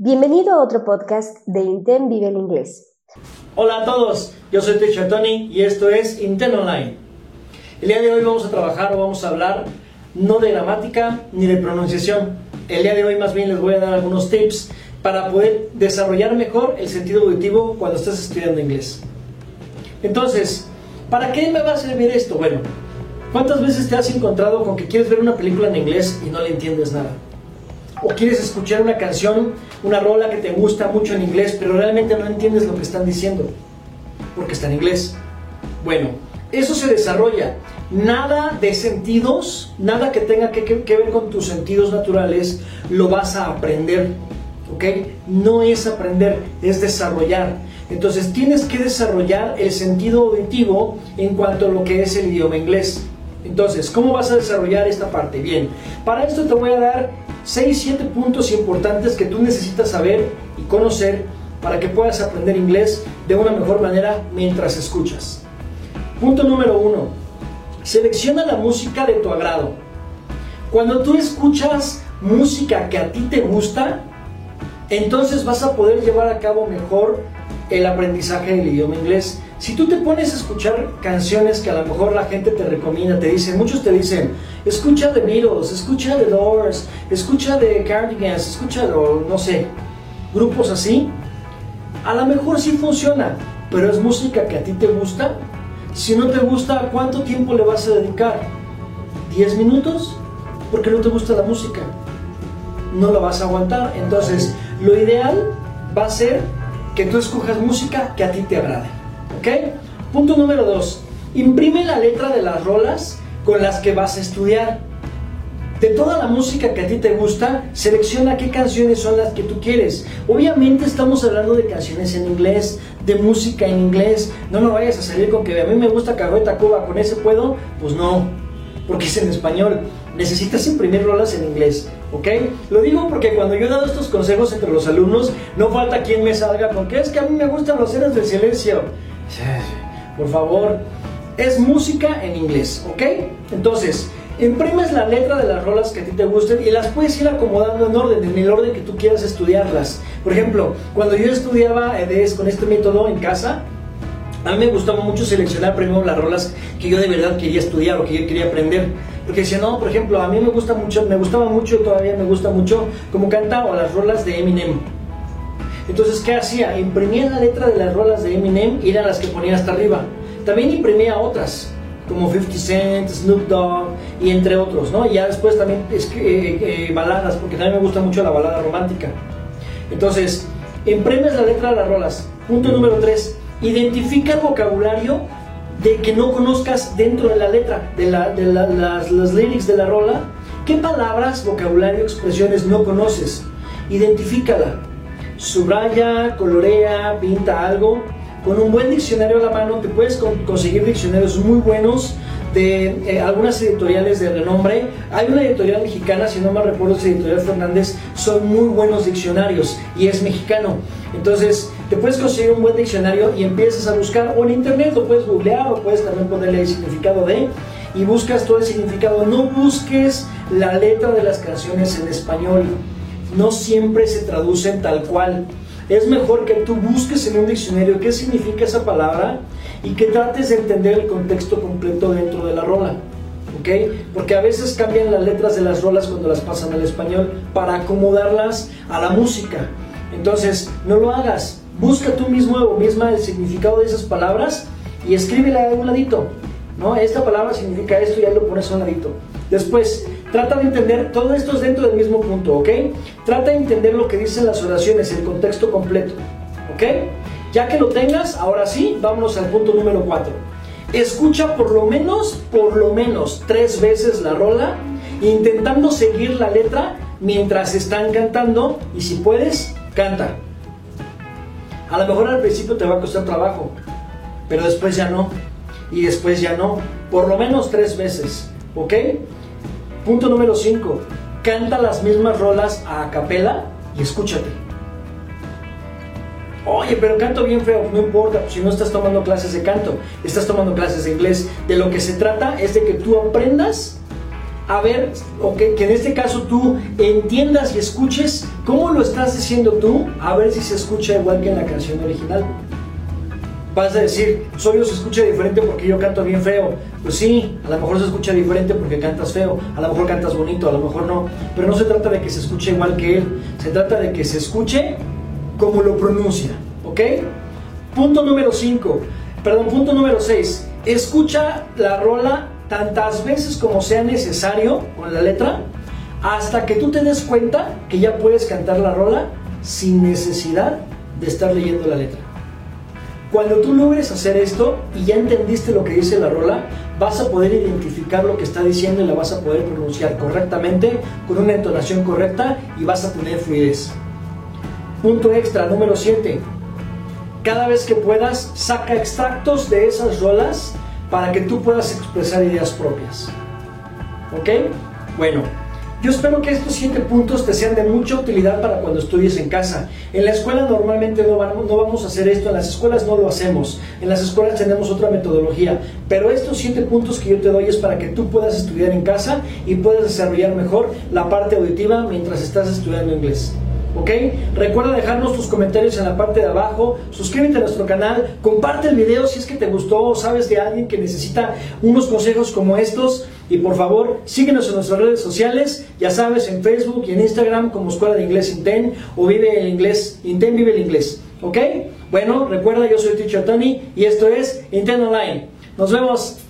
Bienvenido a otro podcast de Inten Vive el Inglés. Hola a todos, yo soy Teacher Tony y esto es Inten Online. El día de hoy vamos a trabajar o vamos a hablar no de gramática ni de pronunciación. El día de hoy más bien les voy a dar algunos tips para poder desarrollar mejor el sentido auditivo cuando estás estudiando inglés. Entonces, ¿para qué me va a servir esto? Bueno, ¿cuántas veces te has encontrado con que quieres ver una película en inglés y no le entiendes nada? O quieres escuchar una canción, una rola que te gusta mucho en inglés, pero realmente no entiendes lo que están diciendo, porque está en inglés. Bueno, eso se desarrolla. Nada de sentidos, nada que tenga que, ver con tus sentidos naturales, lo vas a aprender. ¿Ok? No es aprender, es desarrollar. Entonces tienes que desarrollar el sentido auditivo en cuanto a lo que es el idioma inglés. Entonces, ¿cómo vas a desarrollar esta parte? Bien, para esto te voy a dar 6, 7 puntos importantes que tú necesitas saber y conocer para que puedas aprender inglés de una mejor manera mientras escuchas. Punto número 1. Selecciona la música de tu agrado. Cuando tú escuchas música que a ti te gusta, entonces vas a poder llevar a cabo mejor el aprendizaje del idioma inglés. Si tú te pones a escuchar canciones que a lo mejor la gente te recomienda, te dicen, muchos te dicen, escucha The Beatles, escucha The Doors, escucha The Cardigans, escucha, no sé, grupos así, a lo mejor sí funciona, pero es música que a ti te gusta. Si no te gusta, ¿cuánto tiempo le vas a dedicar? ¿10 minutos? Porque no te gusta la música. No la vas a aguantar. Entonces, lo ideal va a ser que tú escojas música que a ti te agrade. ¿Ok? Punto número dos. Imprime la letra de las rolas con las que vas a estudiar. De toda la música que a ti te gusta, selecciona qué canciones son las que tú quieres. Obviamente estamos hablando de canciones en inglés, de música en inglés. No me vayas a salir con que a mí me gusta Carreta Cuba, con ese puedo. Pues no, porque es en español. Necesitas imprimir rolas en inglés, ¿ok? Lo digo porque cuando yo he dado estos consejos entre los alumnos, no falta quien me salga con que es que a mí me gustan los seres del silencio. Por favor, es música en inglés, ¿ok? Entonces, imprimes la letra de las rolas que a ti te gusten y las puedes ir acomodando en orden, en el orden que tú quieras estudiarlas. Por ejemplo, cuando yo estudiaba EDES con este método en casa, a mí me gustaba mucho seleccionar primero las rolas que yo de verdad quería estudiar o que yo quería aprender. Porque decía, no, por ejemplo, a mí me gusta mucho, me gustaba mucho, todavía me gusta mucho, como cantaba las rolas de Eminem. Entonces, ¿qué hacía? Imprimía la letra de las rolas de Eminem y las que ponía hasta arriba. También imprimía otras, como 50 Cent, Snoop Dogg y entre otros, ¿no? Y ya después también eh, eh, baladas, porque también me gusta mucho la balada romántica. Entonces, imprimes la letra de las rolas. Punto número 3. Identifica el vocabulario de que no conozcas dentro de la letra, de, las, las lyrics de la rola. ¿Qué palabras, vocabulario, expresiones no conoces? Identifícala subraya, colorea, pinta algo. Con un buen diccionario a la mano te puedes conseguir diccionarios muy buenos de eh, algunas editoriales de renombre. Hay una editorial mexicana, si no me recuerdo, es editorial Fernández, son muy buenos diccionarios y es mexicano. Entonces, te puedes conseguir un buen diccionario y empiezas a buscar, o en internet lo puedes googlear, o puedes también ponerle el significado de, y buscas todo el significado. No busques la letra de las canciones en español no siempre se traducen tal cual. Es mejor que tú busques en un diccionario qué significa esa palabra y que trates de entender el contexto completo dentro de la rola. ¿Ok? Porque a veces cambian las letras de las rolas cuando las pasan al español para acomodarlas a la música. Entonces, no lo hagas. Busca tú mismo o misma el significado de esas palabras y escríbela a un ladito. ¿no? Esta palabra significa esto y ya lo pones a un ladito. Después, trata de entender, todo esto es dentro del mismo punto, ¿ok? Trata de entender lo que dicen las oraciones, el contexto completo, ¿ok? Ya que lo tengas, ahora sí, vámonos al punto número 4. Escucha por lo menos, por lo menos tres veces la rola, intentando seguir la letra mientras están cantando y si puedes, canta. A lo mejor al principio te va a costar trabajo, pero después ya no y después ya no. Por lo menos tres veces. ¿Ok? Punto número 5. Canta las mismas rolas a capela y escúchate. Oye, pero canto bien feo, no importa, si no estás tomando clases de canto, estás tomando clases de inglés. De lo que se trata es de que tú aprendas a ver, o que, que en este caso tú entiendas y escuches cómo lo estás diciendo tú, a ver si se escucha igual que en la canción original. Vas a decir, solo se escucha diferente porque yo canto bien feo. Pues sí, a lo mejor se escucha diferente porque cantas feo, a lo mejor cantas bonito, a lo mejor no. Pero no se trata de que se escuche igual que él, se trata de que se escuche como lo pronuncia, ¿ok? Punto número 5, perdón, punto número 6. Escucha la rola tantas veces como sea necesario con la letra hasta que tú te des cuenta que ya puedes cantar la rola sin necesidad de estar leyendo la letra. Cuando tú logres hacer esto y ya entendiste lo que dice la rola, vas a poder identificar lo que está diciendo y la vas a poder pronunciar correctamente, con una entonación correcta y vas a tener fluidez. Punto extra, número 7. Cada vez que puedas, saca extractos de esas rolas para que tú puedas expresar ideas propias. ¿Ok? Bueno, yo espero que estos siete puntos te sean de mucha utilidad para cuando estudies en casa. En la escuela normalmente no vamos, no vamos a hacer esto, en las escuelas no lo hacemos, en las escuelas tenemos otra metodología, pero estos siete puntos que yo te doy es para que tú puedas estudiar en casa y puedas desarrollar mejor la parte auditiva mientras estás estudiando inglés. ¿Ok? Recuerda dejarnos tus comentarios en la parte de abajo, suscríbete a nuestro canal, comparte el video si es que te gustó o sabes de alguien que necesita unos consejos como estos y por favor síguenos en nuestras redes sociales, ya sabes, en Facebook y en Instagram como Escuela de Inglés Inten o Vive el Inglés, Inten Vive el Inglés, ¿ok? Bueno, recuerda yo soy Teacher Tony y esto es Inten Online. Nos vemos.